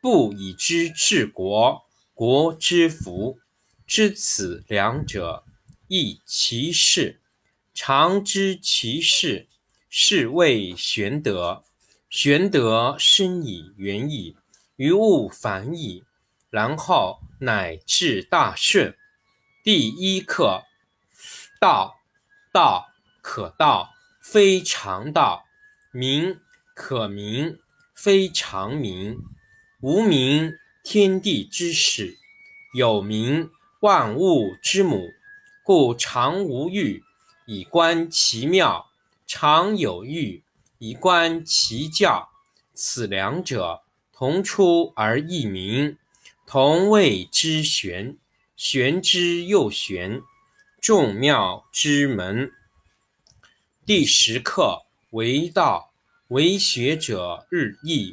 不以之治国，国之福。知此两者，亦其事。常知其事，是谓玄德。玄德深以远矣，于物反矣，然后乃至大顺。第一课：道。道可道，非常道；名可名，非常名。无名，天地之始；有名，万物之母。故常无欲，以观其妙；常有欲，以观其教。此两者，同出而异名，同谓之玄。玄之又玄。众妙之门。第十课：为道，为学者日益；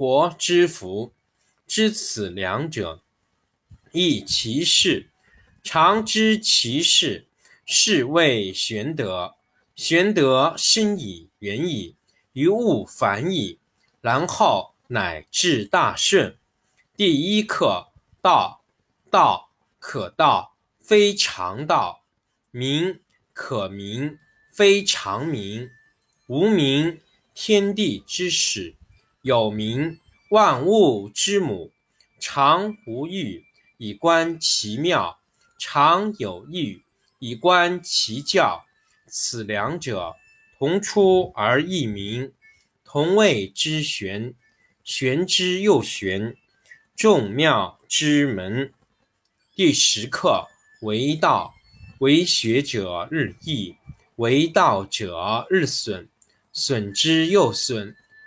国之福。知此两者，亦其事。常知其事，是谓玄德。玄德深以远矣，于物反矣，然后乃至大顺。第一课：道。道可道，非常道；名可名，非常名。无名，天地之始；有名，万物之母。常无欲，以观其妙；常有欲，以观其教。此两者，同出而异名，同谓之玄。玄之又玄，众妙之门。第十课：为道，为学者日益；为道者日损，损之又损，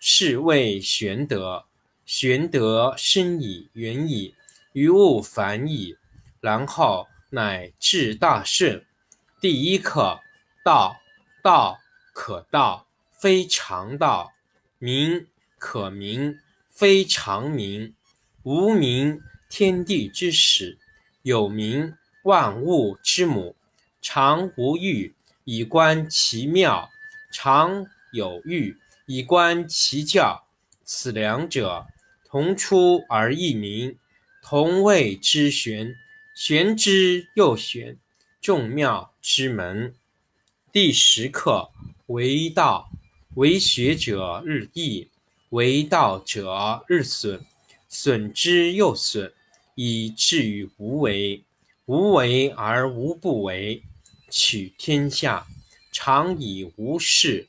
是谓玄德。玄德深矣，远矣，于物反矣，然后乃至大顺。第一课：道，道可道，非常道；名可名，非常名。无名，天地之始；有名，万物之母。常无欲，以观其妙；常有欲，以观其教。此两者，同出而异名，同谓之玄。玄之又玄，众妙之门。第十课：为道，为学者日益，为道者日损，损之又损，以至于无为。无为而无不为。取天下常以无事，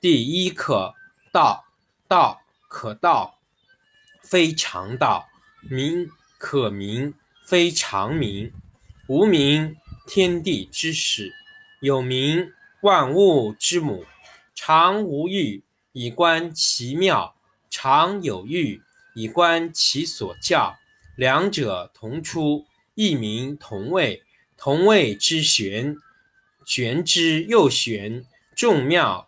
第一课：道，道可道，非常道；名可名，非常名。无名，天地之始；有名，万物之母。常无欲，以观其妙；常有欲，以观其所教。两者同出，异名同谓，同谓之玄。玄之又玄，众妙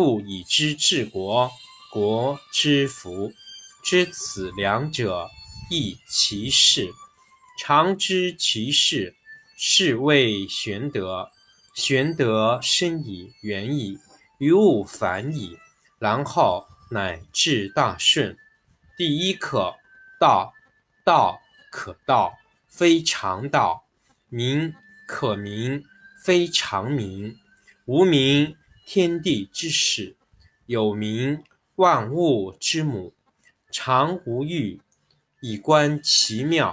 故以知治国，国之福。知此两者，亦其事。常知其事，是谓玄德。玄德深矣，远矣，于物反矣，然后乃至大顺。第一课：道，道可道，非常道；名可名，非常名。无名，天地之始；有名，万物之母。常无欲，以观其妙；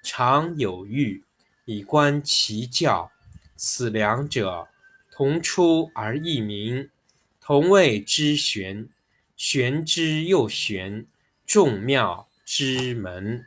常有欲，以观其教。此两者，同出而异名，同谓之玄。玄之又玄，众妙之门。